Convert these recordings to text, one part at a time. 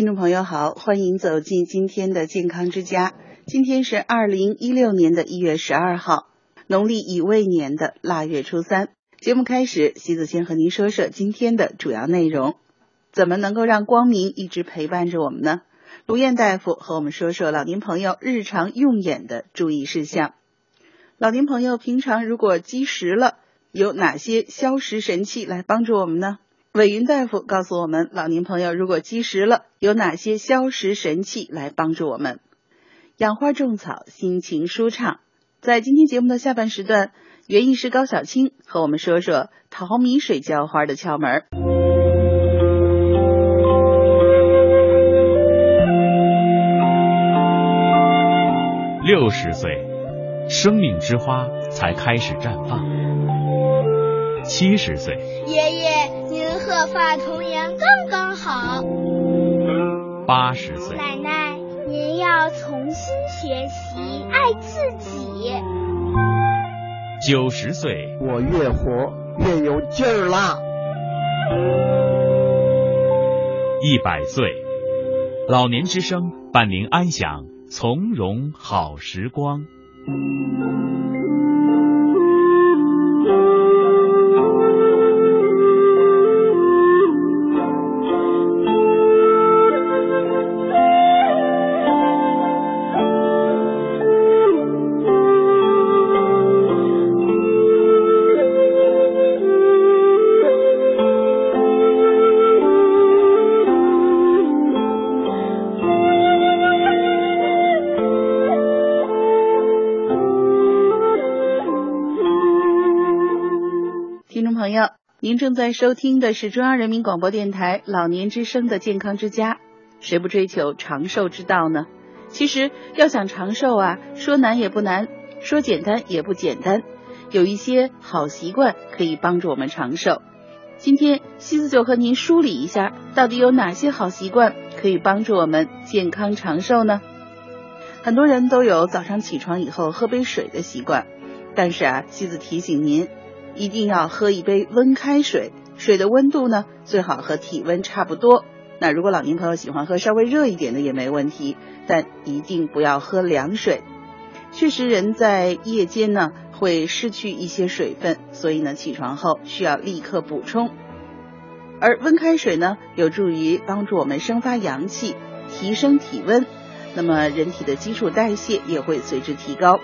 听众朋友好，欢迎走进今天的健康之家。今天是二零一六年的一月十二号，农历乙未年的腊月初三。节目开始，习子先和您说说今天的主要内容。怎么能够让光明一直陪伴着我们呢？卢燕大夫和我们说说老年朋友日常用眼的注意事项。老年朋友平常如果积食了，有哪些消食神器来帮助我们呢？韦云大夫告诉我们，老年朋友如果积食了，有哪些消食神器来帮助我们养花种草，心情舒畅？在今天节目的下半时段，园艺师高小青和我们说说淘米水浇花的窍门。六十岁，生命之花才开始绽放；七十岁，爷爷。鹤发童颜刚刚好。八十岁，奶奶，您要重新学习爱自己。九十岁，我越活越有劲儿啦。一百岁，老年之声伴您安享从容好时光。朋友您正在收听的是中央人民广播电台老年之声的健康之家。谁不追求长寿之道呢？其实要想长寿啊，说难也不难，说简单也不简单。有一些好习惯可以帮助我们长寿。今天西子就和您梳理一下，到底有哪些好习惯可以帮助我们健康长寿呢？很多人都有早上起床以后喝杯水的习惯，但是啊，西子提醒您。一定要喝一杯温开水，水的温度呢最好和体温差不多。那如果老年朋友喜欢喝稍微热一点的也没问题，但一定不要喝凉水。确实，人在夜间呢会失去一些水分，所以呢起床后需要立刻补充。而温开水呢有助于帮助我们生发阳气，提升体温，那么人体的基础代谢也会随之提高。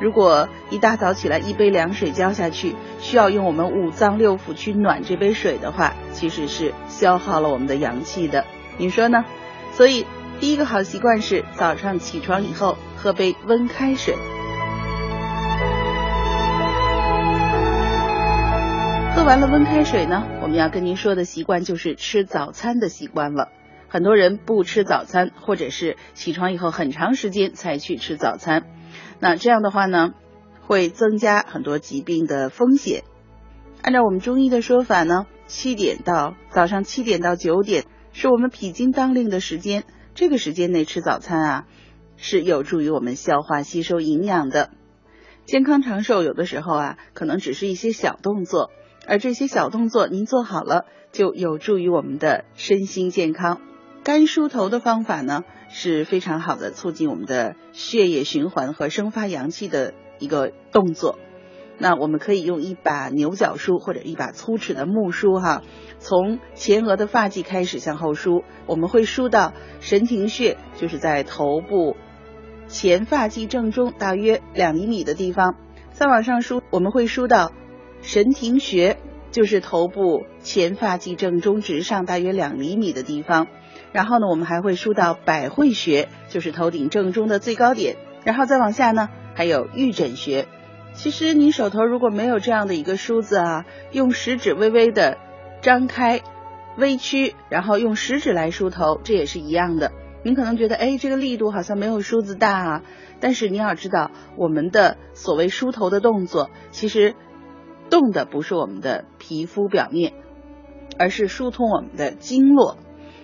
如果一大早起来一杯凉水浇下去，需要用我们五脏六腑去暖这杯水的话，其实是消耗了我们的阳气的。你说呢？所以第一个好习惯是早上起床以后喝杯温开水。喝完了温开水呢，我们要跟您说的习惯就是吃早餐的习惯了。很多人不吃早餐，或者是起床以后很长时间才去吃早餐。那这样的话呢，会增加很多疾病的风险。按照我们中医的说法呢，七点到早上七点到九点是我们脾经当令的时间，这个时间内吃早餐啊，是有助于我们消化吸收营养的。健康长寿有的时候啊，可能只是一些小动作，而这些小动作您做好了，就有助于我们的身心健康。干梳头的方法呢？是非常好的，促进我们的血液循环和生发阳气的一个动作。那我们可以用一把牛角梳或者一把粗齿的木梳，哈，从前额的发际开始向后梳，我们会梳到神庭穴，就是在头部前发际正中大约两厘米的地方。再往上梳，我们会梳到神庭穴，就是头部前发际正中直上大约两厘米的地方。然后呢，我们还会梳到百会穴，就是头顶正中的最高点。然后再往下呢，还有玉枕穴。其实你手头如果没有这样的一个梳子啊，用食指微微的张开、微曲，然后用食指来梳头，这也是一样的。您可能觉得，哎，这个力度好像没有梳子大啊。但是你要知道，我们的所谓梳头的动作，其实动的不是我们的皮肤表面，而是疏通我们的经络。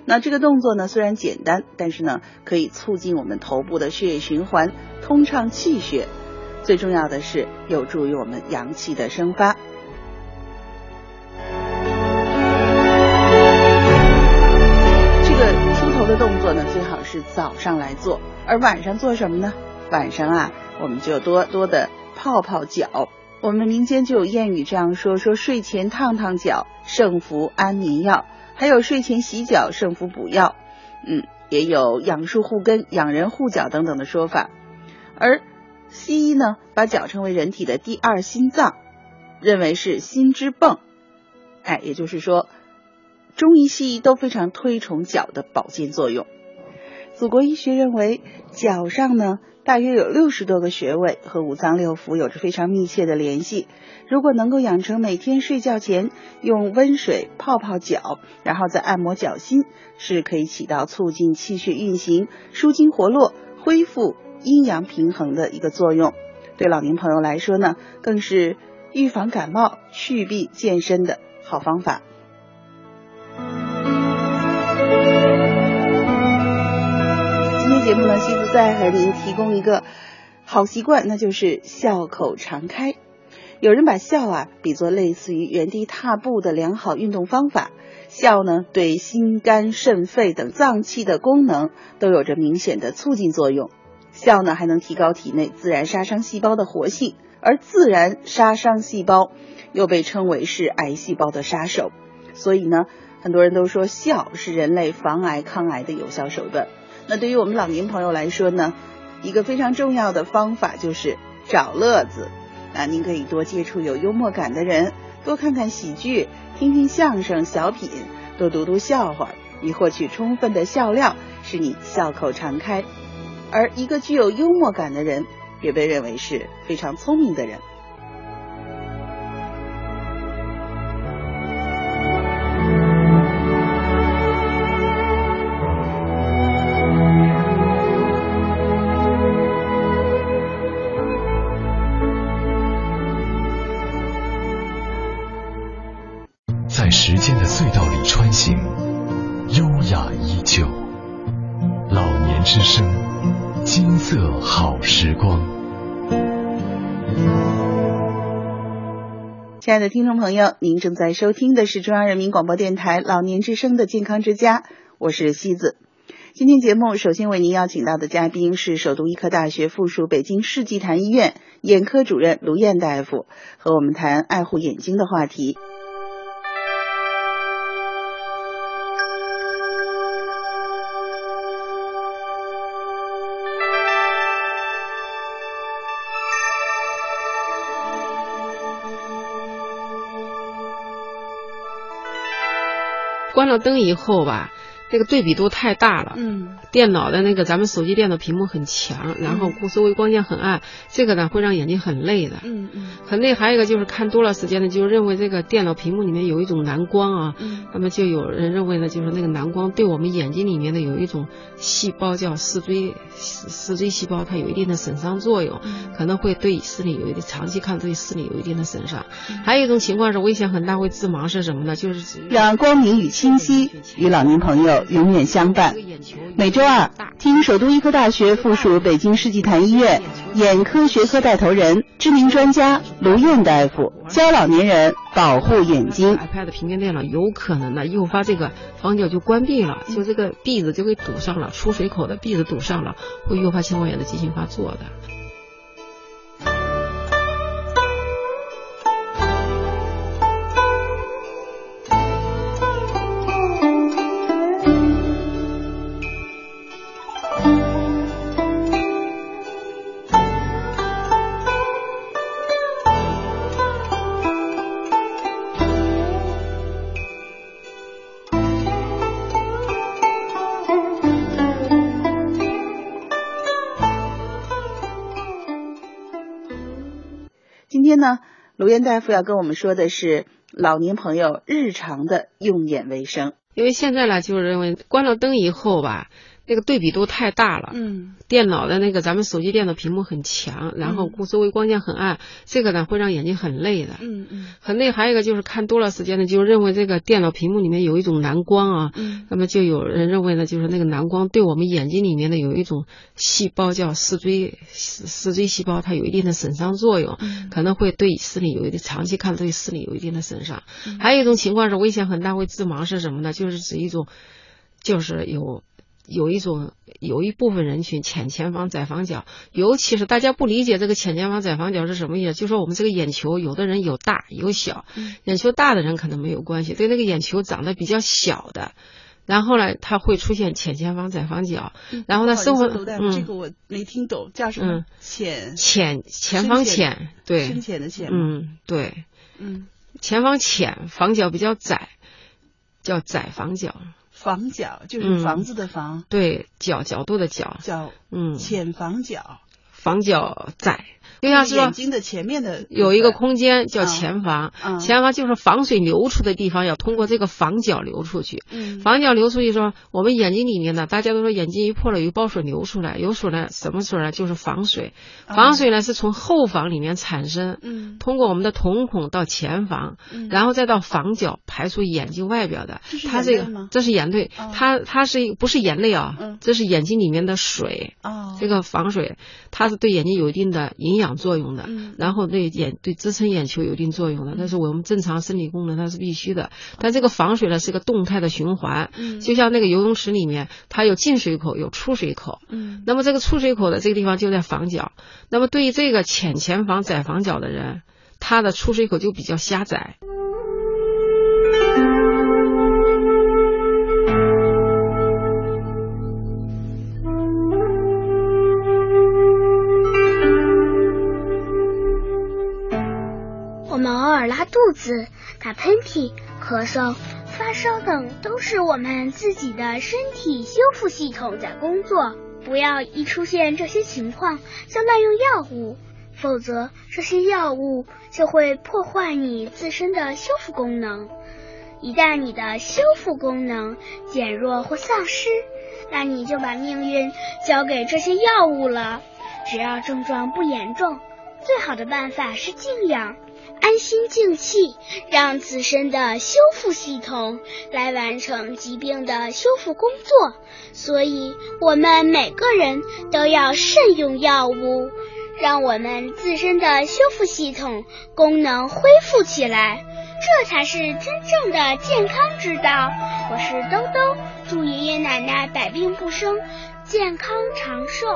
那这个动作呢，虽然简单，但是呢，可以促进我们头部的血液循环，通畅气血。最重要的是，有助于我们阳气的生发。这个梳头的动作呢，最好是早上来做，而晚上做什么呢？晚上啊，我们就多多的泡泡脚。我们民间就有谚语这样说：说睡前烫烫脚，胜服安眠药；还有睡前洗脚，胜服补药。嗯，也有养树护根、养人护脚等等的说法。而西医呢，把脚称为人体的第二心脏，认为是心之泵。哎，也就是说，中医西医都非常推崇脚的保健作用。祖国医学认为，脚上呢。大约有六十多个穴位和五脏六腑有着非常密切的联系。如果能够养成每天睡觉前用温水泡泡脚，然后再按摩脚心，是可以起到促进气血运行、舒筋活络、恢复阴阳平衡的一个作用。对老年朋友来说呢，更是预防感冒、祛病健身的好方法。节目呢，西子再和您提供一个好习惯，那就是笑口常开。有人把笑啊比作类似于原地踏步的良好运动方法。笑呢，对心肝肾肺等脏器的功能都有着明显的促进作用。笑呢，还能提高体内自然杀伤细胞的活性，而自然杀伤细胞又被称为是癌细胞的杀手。所以呢，很多人都说笑是人类防癌抗癌的有效手段。那对于我们老年朋友来说呢，一个非常重要的方法就是找乐子。那您可以多接触有幽默感的人，多看看喜剧，听听相声、小品，多读读笑话，以获取充分的笑料，使你笑口常开。而一个具有幽默感的人，也被认为是非常聪明的人。之声金色好时光亲爱的听众朋友，您正在收听的是中央人民广播电台老年之声的健康之家，我是西子。今天节目首先为您邀请到的嘉宾是首都医科大学附属北京世纪坛医院眼科主任卢燕大夫，和我们谈爱护眼睛的话题。关了灯以后吧。这个对比度太大了，嗯，电脑的那个咱们手机电脑屏幕很强，然后周围光线很暗，这个呢会让眼睛很累的，嗯嗯，很累。还有一个就是看多了时间呢，就认为这个电脑屏幕里面有一种蓝光啊，嗯，那么就有人认为呢，就是那个蓝光对我们眼睛里面的有一种细胞叫视锥视锥细胞，它有一定的损伤作用，可能会对视力有一定长期看对视力有一定的损伤。还有一种情况是危险很大会致盲是什么呢？就是让光明与清晰与老年朋友。永远相伴。每周二，听首都医科大学附属北京世纪坛医院眼科学科带头人、知名专家卢燕大夫教老年人保护眼睛。iPad 平面电脑有可能呢诱发这个房角就关闭了，就这个壁子就给堵上了，出水口的壁子堵上了，会诱发青光眼的急性发作的。卢燕大夫要跟我们说的是老年朋友日常的用眼卫生，因为现在呢，就是认为关了灯以后吧。那个对比度太大了，嗯，电脑的那个咱们手机电脑屏幕很强，然后周围光线很暗，这个呢会让眼睛很累的，嗯嗯，很累。还有一个就是看多了时间呢，就认为这个电脑屏幕里面有一种蓝光啊，嗯，那么就有人认为呢，就是那个蓝光对我们眼睛里面呢有一种细胞叫视锥视视锥细胞，它有一定的损伤作用，可能会对视力有一定长期看对视力有一定的损伤。还有一种情况是危险很大会致盲是什么呢？就是指一种，就是有。有一种有一部分人群浅前方窄房角，尤其是大家不理解这个浅前方窄房角是什么意思，就说我们这个眼球有的人有大有小，眼球大的人可能没有关系，对那个眼球长得比较小的。然后呢，他会出现浅前方窄房角，然后呢生活，嗯，这个我没听懂，叫什么？浅。浅前方浅，对，深浅的浅，嗯，对，嗯，前方浅，房角比较窄，叫窄房角。房角就是房子的房，对，角角度的角，角，嗯，浅房角，房角窄。就像是说，眼睛的前面的有一个空间叫前房，前房就是房水流出的地方，要通过这个房角流出去。房角流出去说，我们眼睛里面呢，大家都说眼睛一破了，有包水流出来，有水呢，什么水呢？就是房水。房水呢是从后房里面产生，通过我们的瞳孔到前房，然后再到房角排出眼睛外表的。它这个这是眼泪，它它是不是眼泪啊？这是眼睛里面的水。这个房水，它是对眼睛有一定的营养。作用的，然后对眼对支撑眼球有一定作用的，但是我们正常生理功能它是必须的。但这个防水呢是个动态的循环，就像那个游泳池里面，它有进水口有出水口，嗯，那么这个出水口的这个地方就在房角。那么对于这个浅前房窄房角的人，他的出水口就比较狭窄。拉肚子、打喷嚏、咳嗽、发烧等，都是我们自己的身体修复系统在工作。不要一出现这些情况就滥用药物，否则这些药物就会破坏你自身的修复功能。一旦你的修复功能减弱或丧失，那你就把命运交给这些药物了。只要症状不严重，最好的办法是静养。安心静气，让自身的修复系统来完成疾病的修复工作。所以，我们每个人都要慎用药物，让我们自身的修复系统功能恢复起来，这才是真正的健康之道。我是兜兜，祝爷爷奶奶百病不生，健康长寿。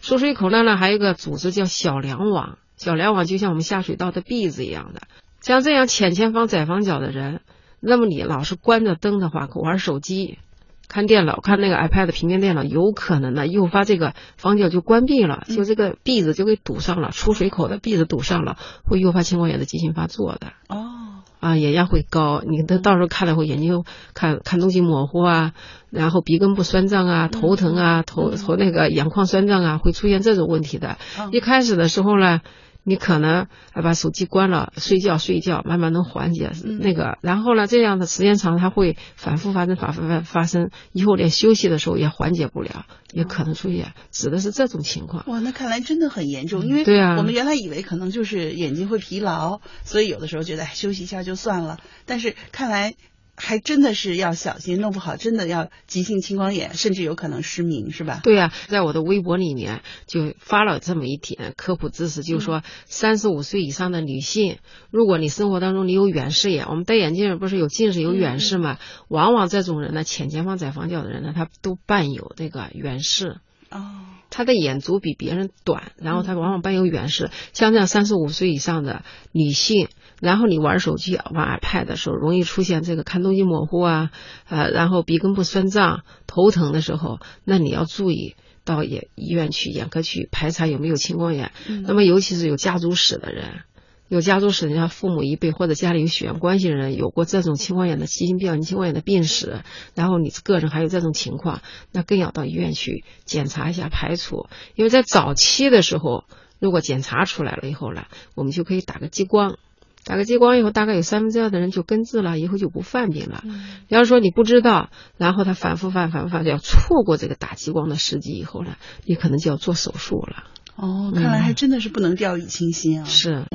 出水口那呢，还有一个组织叫小梁网，小梁网就像我们下水道的篦子一样的。像这样浅前方窄房角的人，那么你老是关着灯的话，玩手机、看电脑、看那个 iPad 平面电脑，有可能呢诱发这个房角就关闭了，就这个篦子就给堵上了，出水口的篦子堵上了，会诱发青光眼的急性发作的。哦。啊，眼压会高，你到到时候看了会眼睛看看东西模糊啊，然后鼻根部酸胀啊，头疼啊，头头那个眼眶酸胀啊，会出现这种问题的。一开始的时候呢，你可能把手机关了，睡觉睡觉，慢慢能缓解那个。然后呢，这样的时间长，它会反复发生，反复发发生，以后连休息的时候也缓解不了，也可能出现，指的是这种情况。哇，那看来真的很严重，因为对啊，我们原来以为可能就是眼睛会疲劳，所以有的时候觉得休息一下就算了，但是看来。还真的是要小心，弄不好真的要急性青光眼，甚至有可能失明，是吧？对呀，在我的微博里面就发了这么一点科普知识，就是说三十五岁以上的女性，如果你生活当中你有远视眼，我们戴眼镜不是有近视有远视嘛？往往这种人呢，浅前方窄房角的人呢，他都伴有这个远视。哦，他的眼足比别人短，然后他往往伴有远视。像这样三十五岁以上的女性。然后你玩手机、玩 iPad 的时候，容易出现这个看东西模糊啊，呃，然后鼻根部酸胀、头疼的时候，那你要注意到眼医院去眼科去排查有没有青光眼。那么尤其是有家族史的人，有家族史，人家父母一辈或者家里有血缘关系的人有过这种青光眼的急性病、青光眼的病史，然后你个人还有这种情况，那更要到医院去检查一下排除。因为在早期的时候，如果检查出来了以后呢，我们就可以打个激光。打个激光以后，大概有三分之二的人就根治了，以后就不犯病了。要是说你不知道，然后他反复犯、反复犯，要错过这个打激光的时机以后呢，你可能就要做手术了。哦，看来还真的是不能掉以轻心啊。是。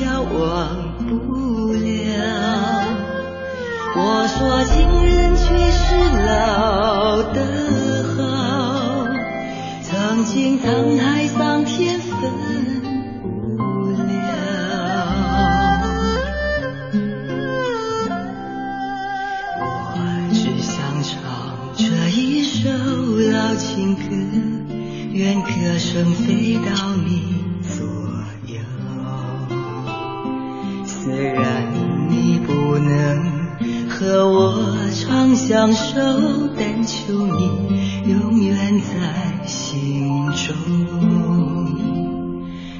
叫忘不了我说情人却是老的好。曾经沧海桑田分不了我只想唱这一首老情歌愿歌声飞到相守，但求你永远在心中。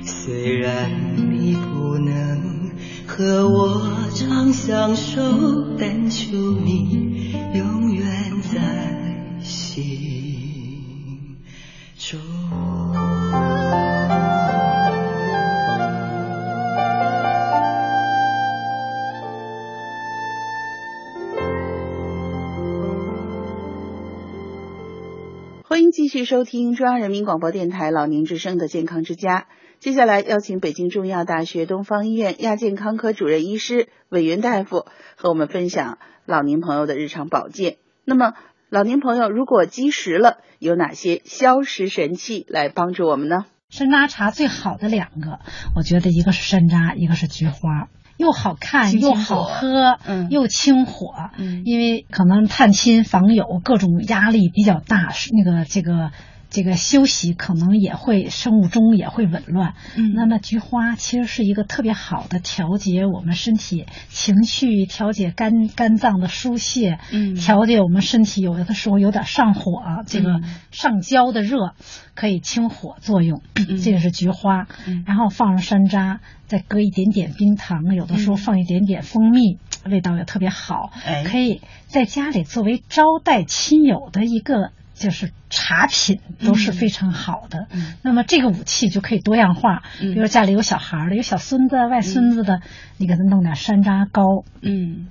虽然你不能和我长相守。续收听中央人民广播电台老年之声的健康之家。接下来邀请北京中医药大学东方医院亚健康科主任医师韦云大夫和我们分享老年朋友的日常保健。那么，老年朋友如果积食了，有哪些消食神器来帮助我们呢？山楂茶最好的两个，我觉得一个是山楂，一个是菊花。又好看又好喝，嗯，又清火，嗯，因为可能探亲访友各种压力比较大，那个这个这个休息可能也会生物钟也会紊乱。嗯，那么菊花其实是一个特别好的调节我们身体情绪、调节肝肝脏的疏泄，嗯，调节我们身体有的时候有点上火，这个上焦的热可以清火作用。这个是菊花，然后放上山楂，再搁一点点冰糖，有的时候放一点点蜂蜜，味道也特别好。可以在家里作为招待亲友的一个。就是茶品都是非常好的，那么这个武器就可以多样化。比如家里有小孩的，有小孙子、外孙子的，你给他弄点山楂糕，嗯，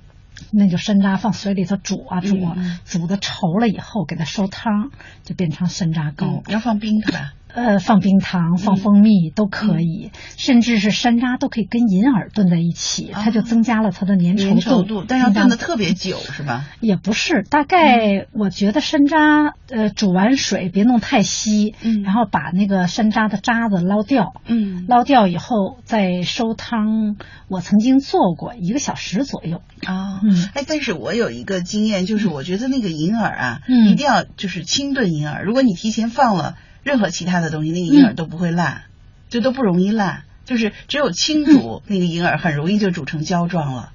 那就山楂放水里头煮啊煮，煮的稠了以后给它收汤，就变成山楂糕。要放冰是吧？呃，放冰糖、放蜂蜜都可以，甚至是山楂都可以跟银耳炖在一起，它就增加了它的粘稠度。但要炖的特别久是吧？也不是，大概我觉得山楂呃煮完水别弄太稀，嗯，然后把那个山楂的渣子捞掉，嗯，捞掉以后再收汤。我曾经做过一个小时左右啊，嗯，哎，但是我有一个经验，就是我觉得那个银耳啊，嗯，一定要就是清炖银耳，如果你提前放了。任何其他的东西，那个银耳都不会烂，就都不容易烂。就是只有清煮那个银耳，很容易就煮成胶状了。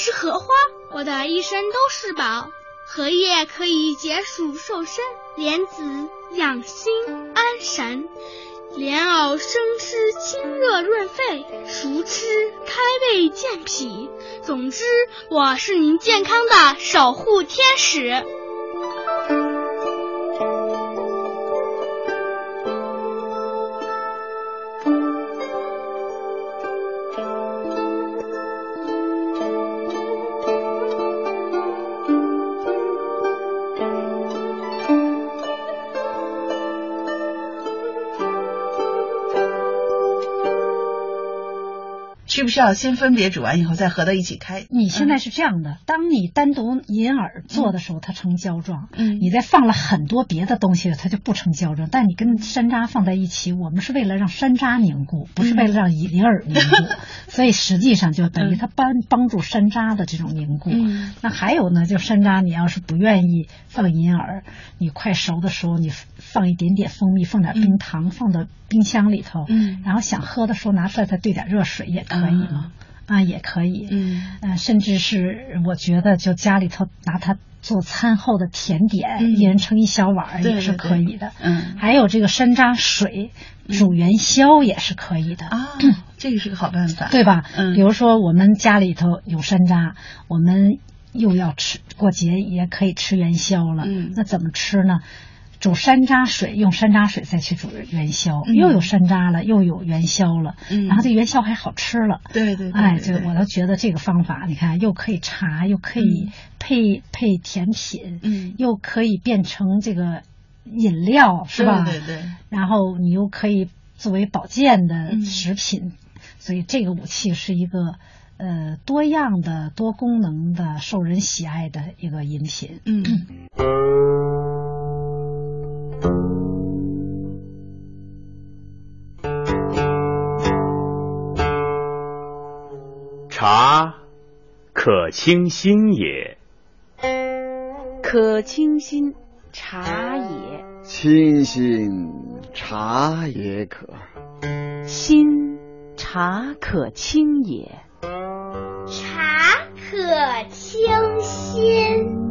是荷花，我的一身都是宝。荷叶可以解暑瘦身，莲子养心安神，莲藕生吃清热润肺，熟吃开胃健脾。总之，我是您健康的守护天使。不需要先分别煮完以后再合到一起开？你现在是这样的，当你单独银耳做的时候，它成胶状。嗯，你再放了很多别的东西，它就不成胶状。但你跟山楂放在一起，我们是为了让山楂凝固，不是为了让银耳凝固，所以实际上就等于它帮帮助山楂的这种凝固。嗯，那还有呢，就山楂，你要是不愿意放银耳，你快熟的时候，你放一点点蜂蜜，放点冰糖，放到冰箱里头。嗯，然后想喝的时候拿出来，再兑点热水也可以。啊，也可以。嗯，呃，甚至是我觉得，就家里头拿它做餐后的甜点，一人盛一小碗也是可以的。嗯，还有这个山楂水煮元宵也是可以的啊，这个是个好办法，对吧？嗯，比如说我们家里头有山楂，我们又要吃过节，也可以吃元宵了。嗯，那怎么吃呢？煮山楂水，用山楂水再去煮元宵，又有山楂了，又有元宵了，然后这元宵还好吃了。对对，哎，就我都觉得这个方法，你看又可以茶，又可以配配甜品，嗯，又可以变成这个饮料，是吧？对对。然后你又可以作为保健的食品，所以这个武器是一个呃多样的、多功能的、受人喜爱的一个饮品。嗯。茶，可清心也。可清心，茶也。清心，茶也可。心，茶可清也。茶可清心。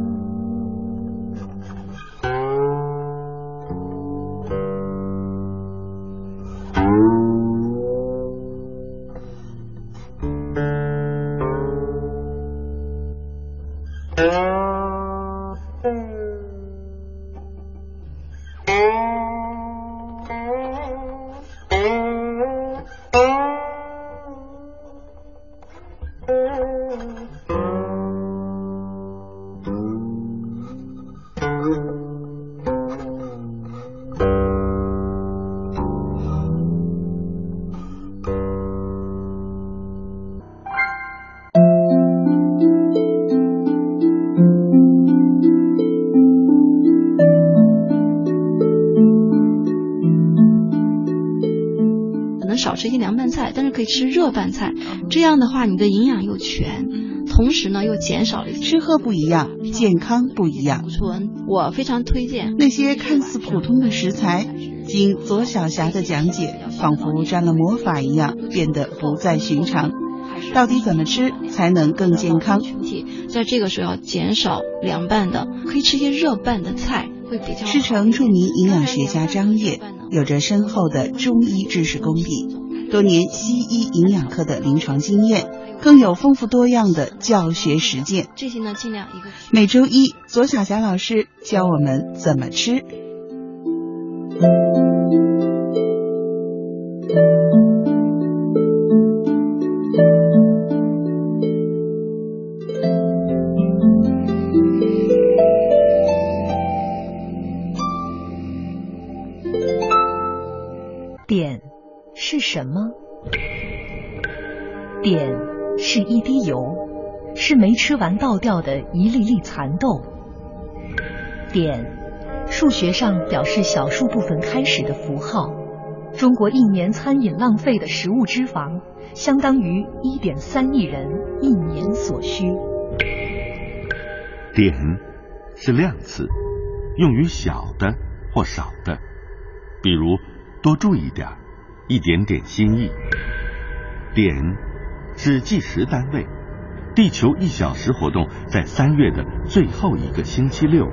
可以吃热拌菜。这样的话，你的营养又全，同时呢又减少了吃喝不一样，健康不一样。醇，我非常推荐那些看似普通的食材，经左小霞的讲解，仿佛沾了魔法一样，变得不再寻常。到底怎么吃才能更健康？群体在这个时候要减少凉拌的，可以吃一些热拌的菜，会比较。师承著名营养学家张烨，有着深厚的中医知识功底，多年西医营养科的临床经验，更有丰富多样的教学实践。这些呢，尽量一个。每周一，左小霞老师教我们怎么吃。是什么？碘是一滴油，是没吃完倒掉的一粒粒蚕豆。点，数学上表示小数部分开始的符号。中国一年餐饮浪费的食物脂肪，相当于一点三亿人一年所需。碘是量词，用于小的或少的，比如多注意点儿。一点点心意。点是计时单位，地球一小时活动在三月的最后一个星期六，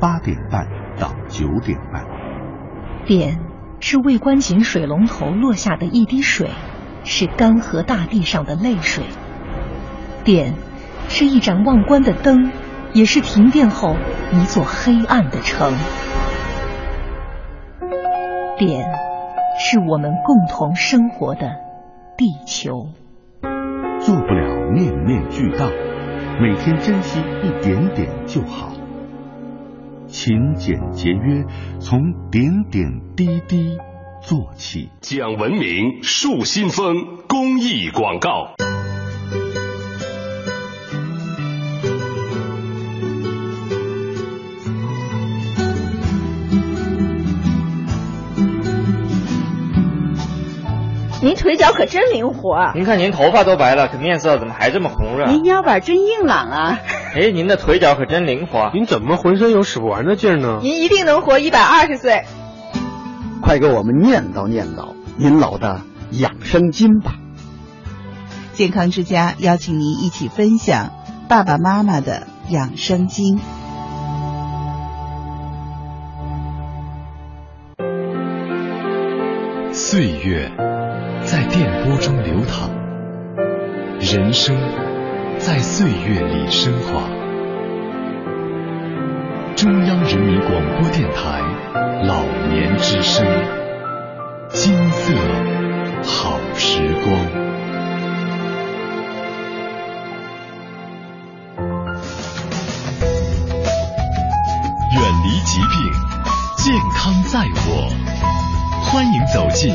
八点半到九点半。点是未关紧水龙头落下的一滴水，是干涸大地上的泪水。点是一盏忘关的灯，也是停电后一座黑暗的城。点。是我们共同生活的地球。做不了面面俱到，每天珍惜一点点就好。勤俭节约，从点点滴滴做起。讲文明树新风公益广告。您腿脚可真灵活。您看您头发都白了，可面色怎么还这么红润？您腰板真硬朗啊。哎，您的腿脚可真灵活。您怎么浑身有使不完的劲儿呢？您一定能活一百二十岁。快给我们念叨念叨您老的养生经吧。健康之家邀请您一起分享爸爸妈妈的养生经。岁月在电波中流淌，人生在岁月里升华。中央人民广播电台老年之声，金色好时光。远离疾病，健康在我。欢迎走进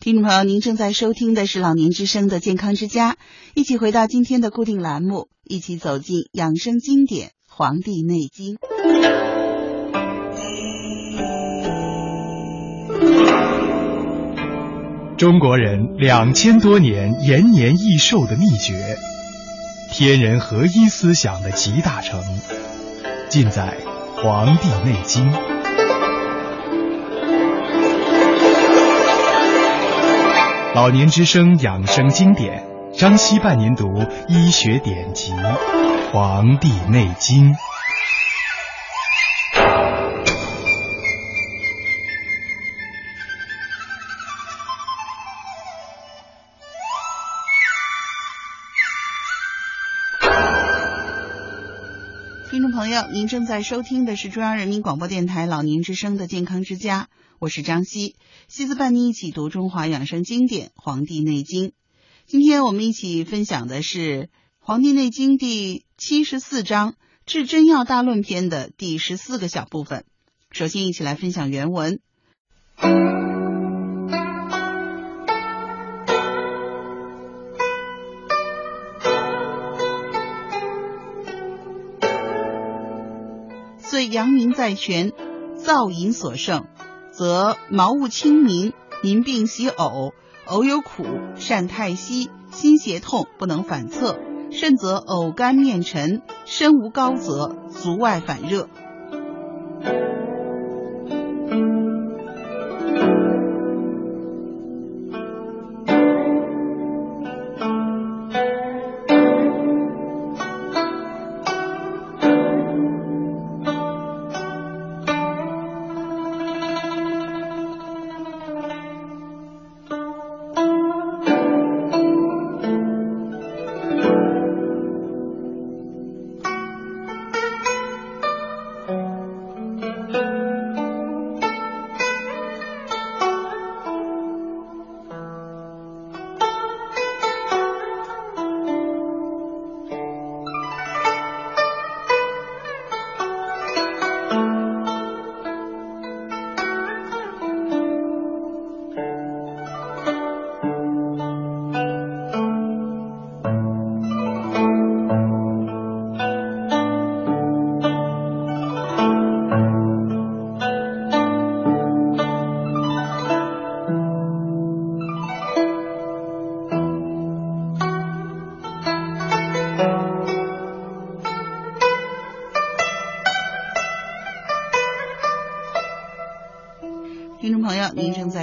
听众朋友，您正在收听的是老年之声的健康之家，一起回到今天的固定栏目，一起走进养生经典《黄帝内经》。中国人两千多年延年益寿的秘诀。天人合一思想的集大成，尽在《黄帝内经》。老年之声养生经典，张希半年读医学典籍《黄帝内经》。您正在收听的是中央人民广播电台老年之声的健康之家，我是张希，希子伴你一起读中华养生经典《黄帝内经》。今天我们一起分享的是《黄帝内经》第七十四章《治真药大论篇》的第十四个小部分。首先，一起来分享原文。阳明在泉，燥饮所胜，则毛物清明，民病喜呕，呕有苦，善太息，心胁痛，不能反侧，甚则呕干面沉，身无高泽，足外反热。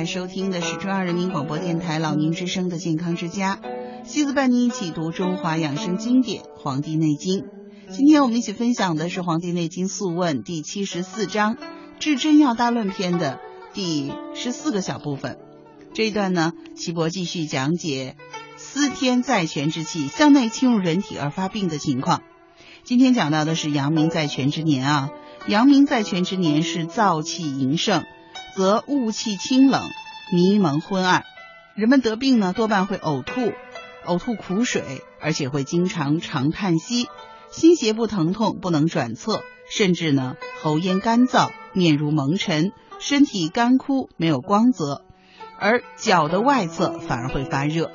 收听的是中央人民广播电台老年之声的健康之家，西子伴您一起读中华养生经典《黄帝内经》。今天我们一起分享的是《黄帝内经素问》第七十四章《治真药大论篇》的第十四个小部分。这一段呢，岐伯继续讲解司天在泉之气向内侵入人体而发病的情况。今天讲到的是阳明在泉之年啊，阳明在泉之年是燥气盈盛。则雾气清冷，迷蒙昏暗。人们得病呢，多半会呕吐，呕吐苦水，而且会经常长叹息，心胁部疼痛，不能转侧，甚至呢喉咽干燥，面如蒙尘，身体干枯，没有光泽，而脚的外侧反而会发热。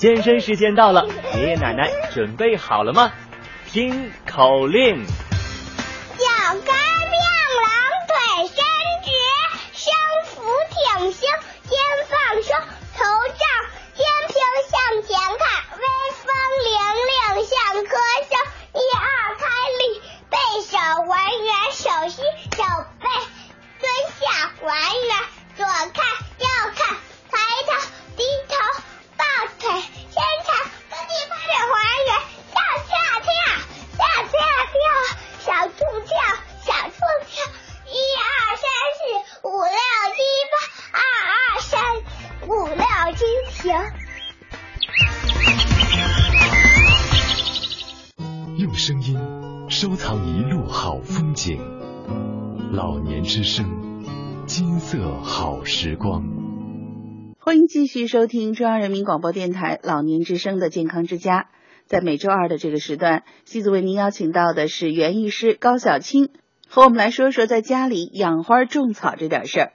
健身时间到了，爷爷奶奶准备好了吗？听口令：光。欢迎继续收听中央人民广播电台老年之声的健康之家。在每周二的这个时段，西子为您邀请到的是园艺师高小青，和我们来说说在家里养花种草这点事儿。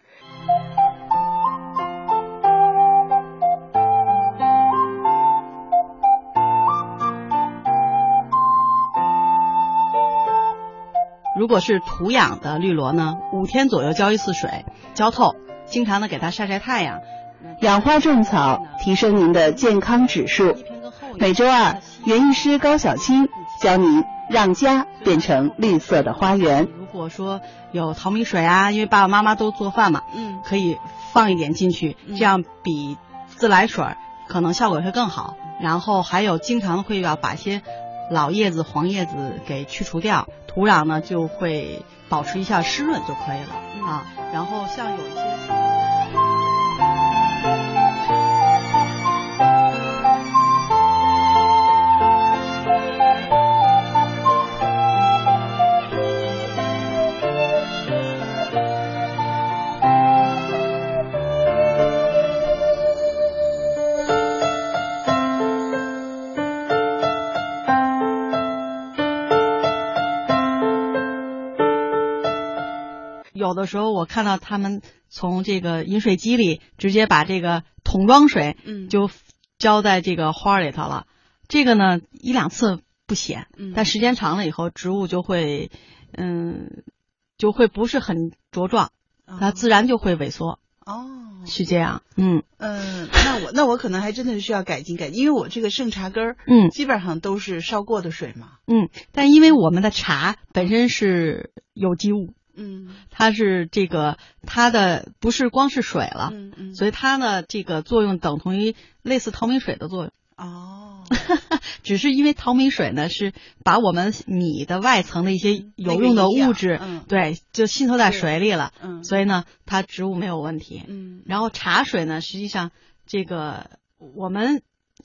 如果是土养的绿萝呢，五天左右浇一次水，浇透，经常的给它晒晒太阳。养花种草，提升您的健康指数。每周二，园艺师高小青教您让家变成绿色的花园。如果说有淘米水啊，因为爸爸妈妈都做饭嘛，嗯，可以放一点进去，这样比自来水可能效果会更好。然后还有经常会要把一些老叶子、黄叶子给去除掉，土壤呢就会保持一下湿润就可以了啊。然后像有一些。有的时候我看到他们从这个饮水机里直接把这个桶装水，嗯，就浇在这个花里头了。这个呢一两次不显，但时间长了以后，植物就会，嗯，就会不是很茁壮，它自然就会萎缩。哦，是这样。嗯嗯，那我那我可能还真的是需要改进改进，因为我这个剩茶根儿，嗯，基本上都是烧过的水嘛。嗯，但因为我们的茶本身是有机物。嗯，它是这个，它的不是光是水了，嗯嗯，所以它呢，这个作用等同于类似淘米水的作用。哦，只是因为淘米水呢，是把我们米的外层的一些有用的物质，对，就浸透在水里了。嗯，所以呢，它植物没有问题。嗯，然后茶水呢，实际上这个我们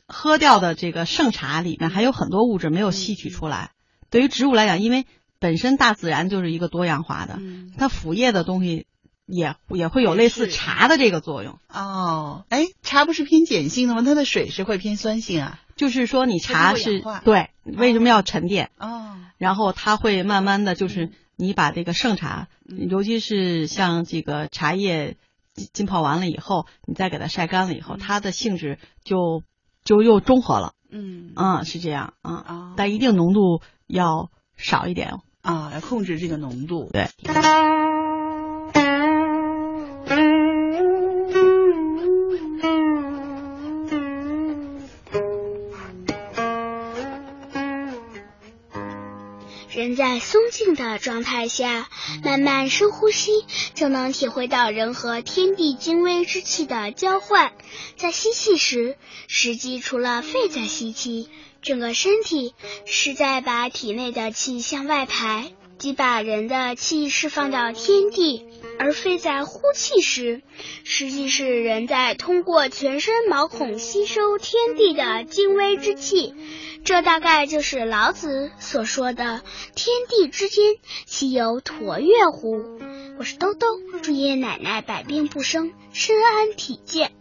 喝掉的这个剩茶里面还有很多物质没有吸取出来。对于植物来讲，因为本身大自然就是一个多样化的，它腐叶的东西也也会有类似茶的这个作用。哦，哎，茶不是偏碱性的吗？它的水是会偏酸性啊？就是说你茶是对，为什么要沉淀？哦，然后它会慢慢的就是你把这个剩茶，尤其是像这个茶叶浸泡完了以后，你再给它晒干了以后，它的性质就就又中和了。嗯，啊是这样啊，但一定浓度要少一点。啊，来控制这个浓度。对。人在松静的状态下，慢慢深呼吸，就能体会到人和天地精微之气的交换。在吸气时，实际除了肺在吸气。整个身体是在把体内的气向外排，即把人的气释放到天地；而非在呼气时，实际是人在通过全身毛孔吸收天地的精微之气。这大概就是老子所说的“天地之间，岂有橐越乎？”我是兜兜，祝爷爷奶奶百病不生，身安体健。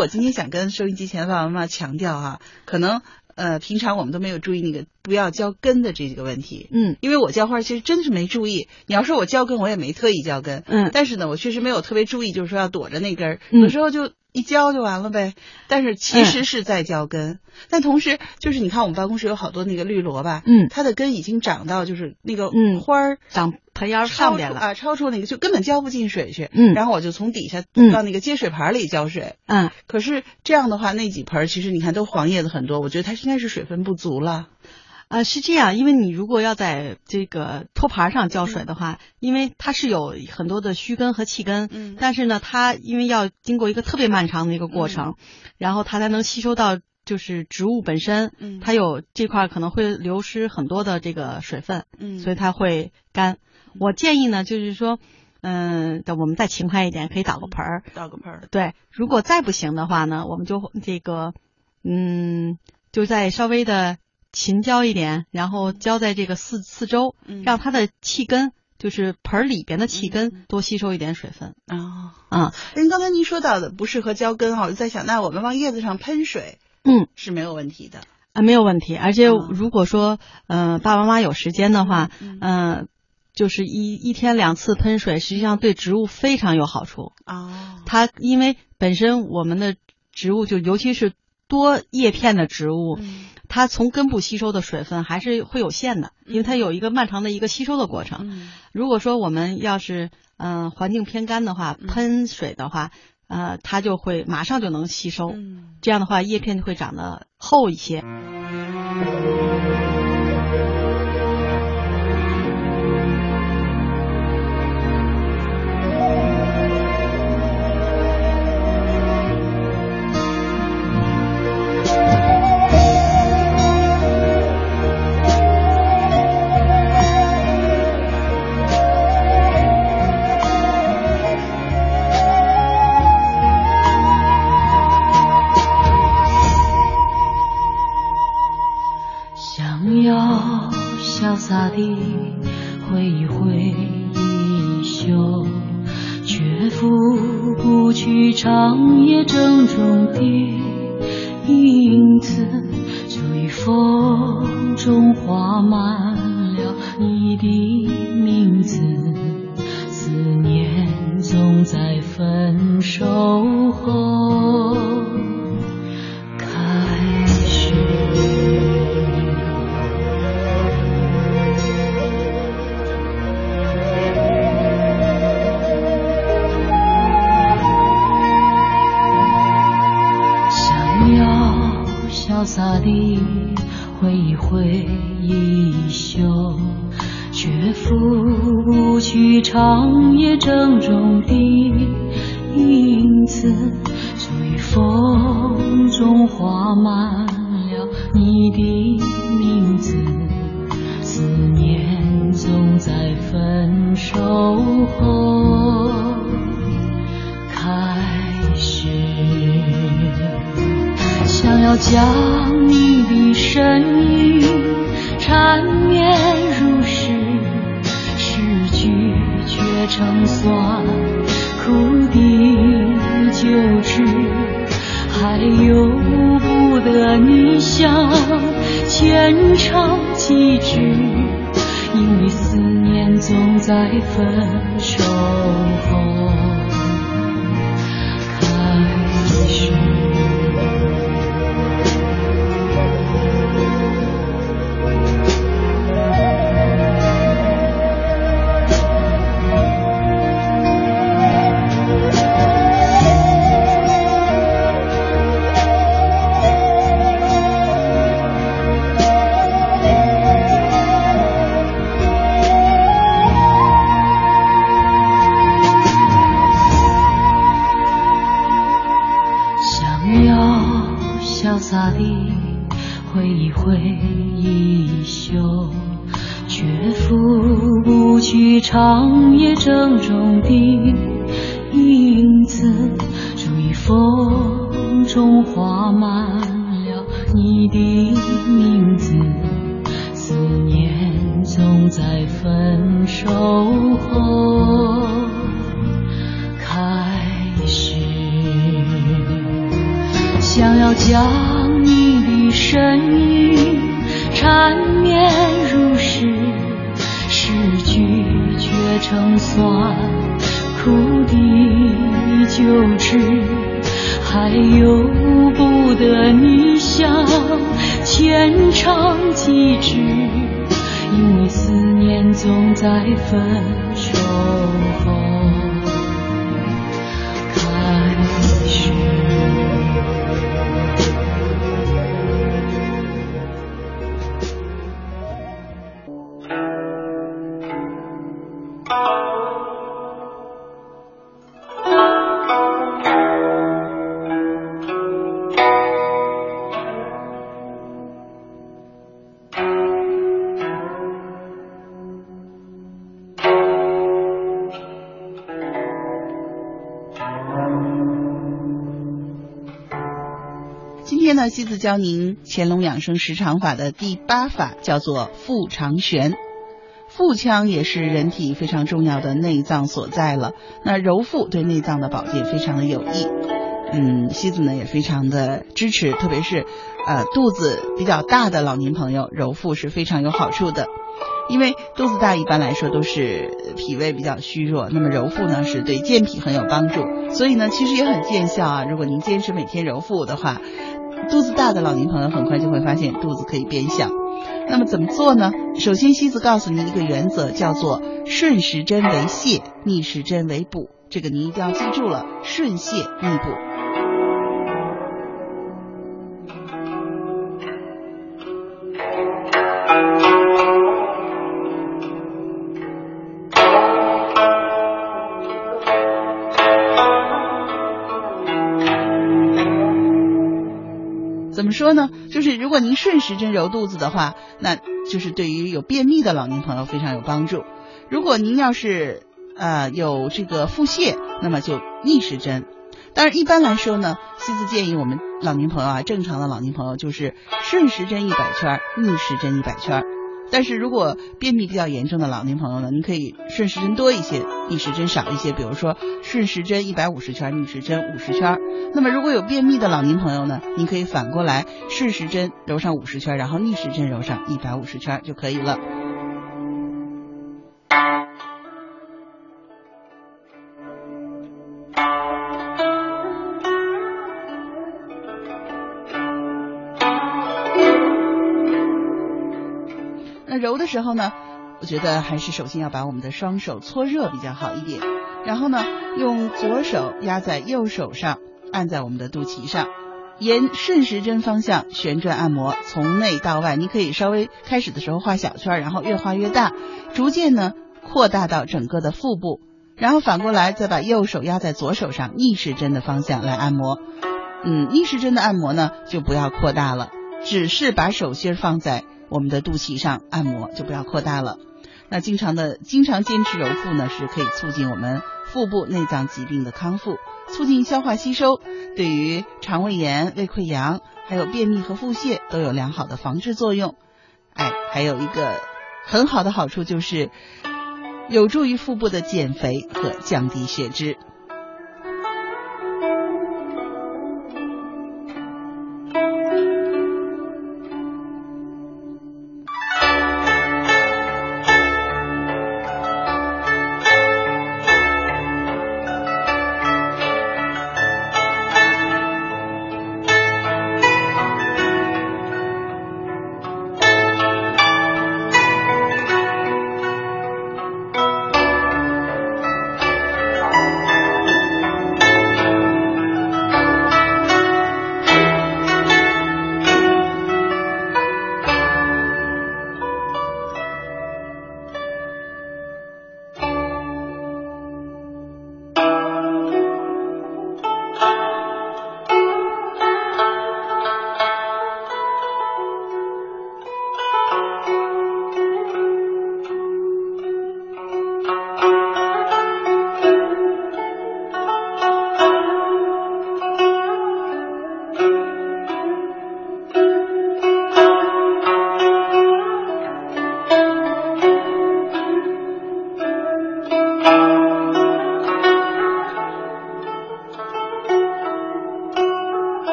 我今天想跟收音机前的爸爸妈妈强调哈，可能呃平常我们都没有注意那个不要浇根的这个问题。嗯，因为我浇花其实真的是没注意。你要说我浇根，我也没特意浇根。嗯，但是呢，我确实没有特别注意，就是说要躲着那根儿，嗯有时候就。一浇就完了呗，但是其实是在浇根，嗯、但同时就是你看我们办公室有好多那个绿萝吧，嗯，它的根已经长到就是那个嗯花儿长盆沿上边了啊，超出那个就根本浇不进水去，嗯，然后我就从底下嗯到那个接水盘里浇水，嗯，可是这样的话那几盆其实你看都黄叶子很多，我觉得它应该是水分不足了。呃，是这样，因为你如果要在这个托盘上浇水的话，嗯、因为它是有很多的须根和气根，嗯，但是呢，它因为要经过一个特别漫长的一个过程，嗯、然后它才能吸收到就是植物本身，嗯，它有这块可能会流失很多的这个水分，嗯，所以它会干。我建议呢，就是说，嗯，等我们再勤快一点，可以倒个盆儿，倒个盆儿，对。如果再不行的话呢，我们就这个，嗯，就再稍微的。勤浇一点，然后浇在这个四四周，嗯、让它的气根，就是盆里边的气根多吸收一点水分。啊啊，您刚才您说到的不适合浇根哈，我就在想，那我们往叶子上喷水，嗯，是没有问题的。啊，没有问题。而且如果说，嗯、呃，爸爸妈妈有时间的话，嗯、呃，就是一一天两次喷水，实际上对植物非常有好处。哦，它因为本身我们的植物就尤其是多叶片的植物。嗯它从根部吸收的水分还是会有限的，因为它有一个漫长的一个吸收的过程。嗯、如果说我们要是嗯、呃、环境偏干的话，嗯、喷水的话，呃，它就会马上就能吸收。嗯、这样的话，叶片就会长得厚一些。潇洒地挥一挥衣袖，却拂不去长夜郑重的影子。就于风中画满了你的名字，思念总在分手后潇洒地挥一挥衣袖，却拂不去长夜郑重的影子。随风中画满了你的名字，思念总在分手后开始。想要将成酸苦的旧知，还由不得你想牵肠几句，因为思念总在分手后。由不得你想牵肠几指，因为思念总在分手后。开始西子教您乾隆养生十常法的第八法叫做腹长旋，腹腔也是人体非常重要的内脏所在了。那揉腹对内脏的保健非常的有益，嗯，西子呢也非常的支持，特别是呃肚子比较大的老年朋友揉腹是非常有好处的。因为肚子大一般来说都是脾胃比较虚弱，那么揉腹呢是对健脾很有帮助，所以呢其实也很见效啊。如果您坚持每天揉腹的话。肚子大的老年朋友很快就会发现肚子可以变小，那么怎么做呢？首先，西子告诉您一个原则，叫做顺时针为泻，逆时针为补。这个您一定要记住了，顺泻逆补。说呢，就是如果您顺时针揉肚子的话，那就是对于有便秘的老年朋友非常有帮助。如果您要是呃有这个腹泻，那么就逆时针。当然，一般来说呢，西子建议我们老年朋友啊，正常的老年朋友就是顺时针一百圈，逆时针一百圈。但是如果便秘比较严重的老年朋友呢，您可以顺时针多一些，逆时针少一些。比如说顺时针一百五十圈，逆时针五十圈。那么如果有便秘的老年朋友呢，您可以反过来顺时针揉上五十圈，然后逆时针揉上一百五十圈就可以了。揉的时候呢，我觉得还是首先要把我们的双手搓热比较好一点，然后呢，用左手压在右手上，按在我们的肚脐上，沿顺时针方向旋转按摩，从内到外。你可以稍微开始的时候画小圈，然后越画越大，逐渐呢扩大到整个的腹部，然后反过来再把右手压在左手上，逆时针的方向来按摩。嗯，逆时针的按摩呢就不要扩大了，只是把手心放在。我们的肚脐上按摩就不要扩大了。那经常的经常坚持揉腹呢，是可以促进我们腹部内脏疾病的康复，促进消化吸收，对于肠胃炎、胃溃疡、还有便秘和腹泻都有良好的防治作用。哎，还有一个很好的好处就是有助于腹部的减肥和降低血脂。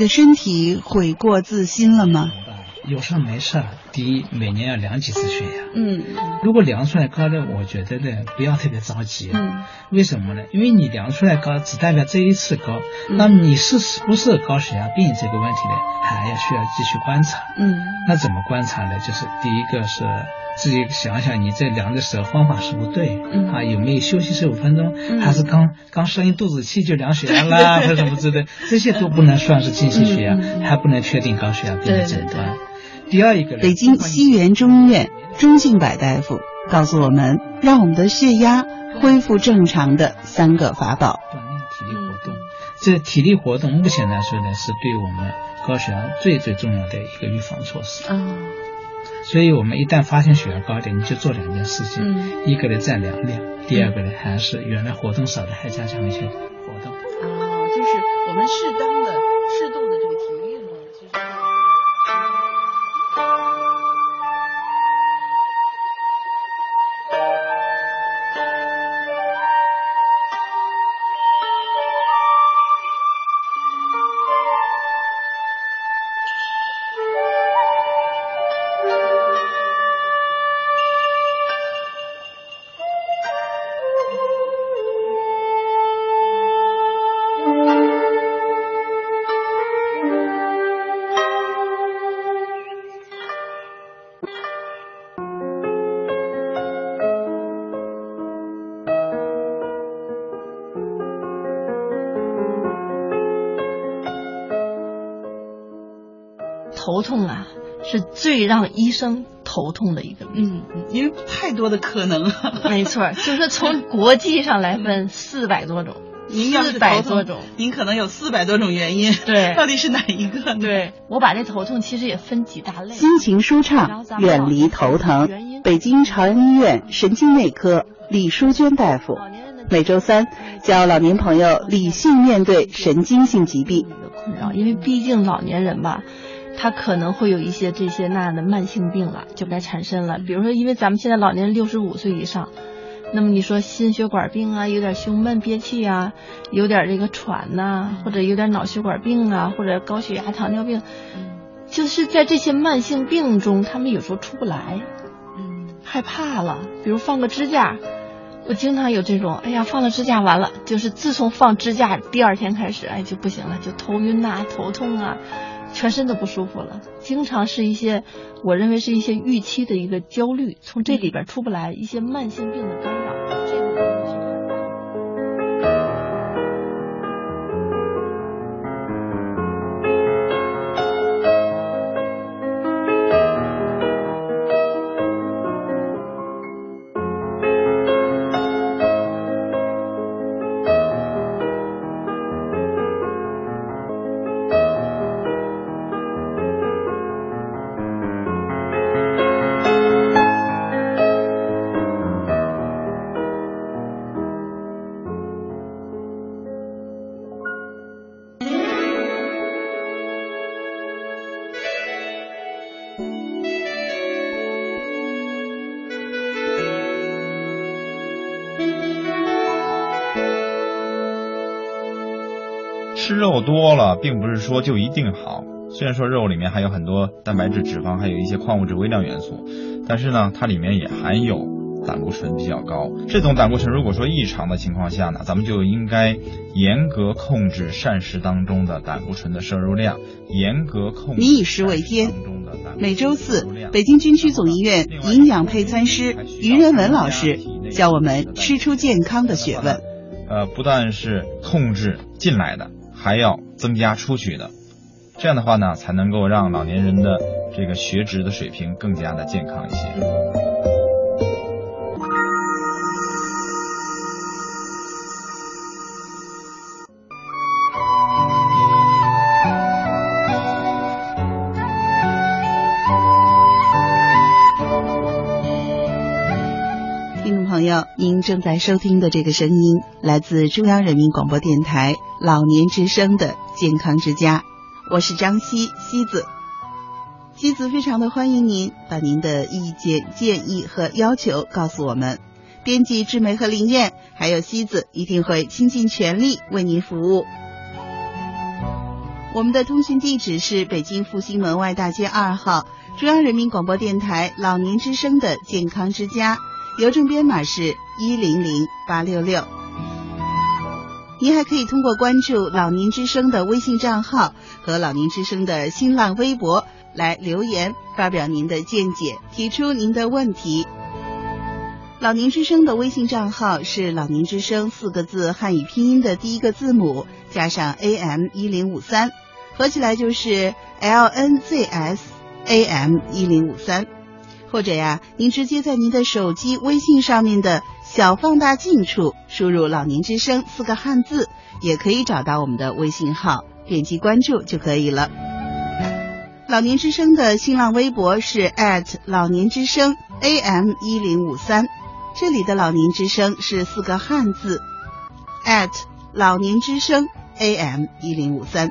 的身体悔过自新了吗？有事没事。第一，每年要量几次血压。嗯。如果量出来高的，我觉得呢，不要特别着急。嗯。为什么呢？因为你量出来高，只代表这一次高。那么你是不是高血压病这个问题呢，还要需要继续观察。嗯。那怎么观察呢？就是第一个是自己想想，你在量的时候方法是不对。嗯。啊，有没有休息十五分钟？还是刚刚生一肚子气就量血压啦，或者什么之类的？这些都不能算是进行血压，还不能确定高血压病的诊断。第二一个，北京西园中医院钟敬柏大夫告诉我们，让我们的血压恢复正常的三个法宝。锻炼体力活动，这体力活动目前来说呢，是对我们高血压最最重要的一个预防措施。哦。所以我们一旦发现血压高点，你就做两件事情，嗯，一个呢再量量，第二个呢还是原来活动少的还加强一些活动。哦，就是我们适当的、让医生头痛的一个病，嗯，因为太多的可能了。没错，就是从国际上来分，四百多种，您要四百多种，您可能有四百多种原因。对，到底是哪一个？对我把这头痛其实也分几大类。心情舒畅，远离头疼。北京朝阳医院神经内科李淑娟大夫，每周三教老年朋友理性面对神经性疾病的困扰，因为毕竟老年人吧。他可能会有一些这些那样的慢性病了，就该产生了。比如说，因为咱们现在老年人六十五岁以上，那么你说心血管病啊，有点胸闷憋气啊，有点这个喘呐，或者有点脑血管病啊，或者高血压、糖尿病，就是在这些慢性病中，他们有时候出不来，害怕了。比如放个支架，我经常有这种，哎呀，放了支架完了，就是自从放支架第二天开始，哎就不行了，就头晕呐、头痛啊。全身都不舒服了，经常是一些，我认为是一些预期的一个焦虑，从这里边出不来，一些慢性病的干扰。这个肉多了，并不是说就一定好。虽然说肉里面含有很多蛋白质、脂肪，还有一些矿物质、微量元素，但是呢，它里面也含有胆固醇比较高。这种胆固醇如果说异常的情况下呢，咱们就应该严格控制膳食当中的胆固醇的摄入量，严格控制。民以食为天。每周四，北京军区总医院营养配餐师于仁文老师教我们吃出健康的学问。呃，不但是控制进来的。还要增加出去的，这样的话呢，才能够让老年人的这个血脂的水平更加的健康一些。您正在收听的这个声音来自中央人民广播电台。老年之声的健康之家，我是张希西子。西子非常的欢迎您把您的意见、建议和要求告诉我们。编辑志梅和林燕，还有西子一定会倾尽全力为您服务。我们的通讯地址是北京复兴门外大街二号中央人民广播电台老年之声的健康之家，邮政编码是一零零八六六。您还可以通过关注老年之声的微信账号和老年之声的新浪微博来留言，发表您的见解，提出您的问题。老年之声的微信账号是“老年之声”四个字汉语拼音的第一个字母加上 AM 一零五三，合起来就是 LNZS AM 一零五三。或者呀，您直接在您的手机微信上面的小放大镜处输入“老年之声”四个汉字，也可以找到我们的微信号，点击关注就可以了。老年之声的新浪微博是老年之声 AM 一零五三。这里的老年之声是四个汉字，at 老年之声 am 一零五三。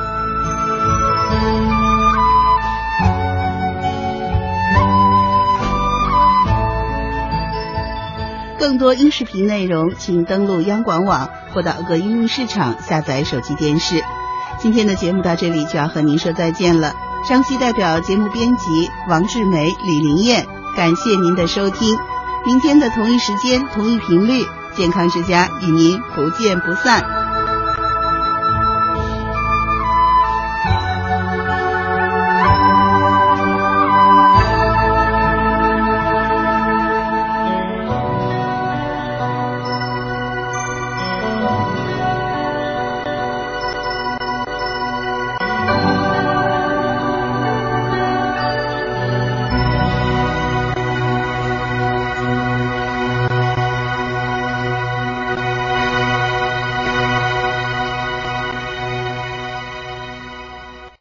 更多音视频内容，请登录央广网或到各应用市场下载手机电视。今天的节目到这里就要和您说再见了。张希代表节目编辑王志梅、李林燕，感谢您的收听。明天的同一时间、同一频率，健康之家与您不见不散。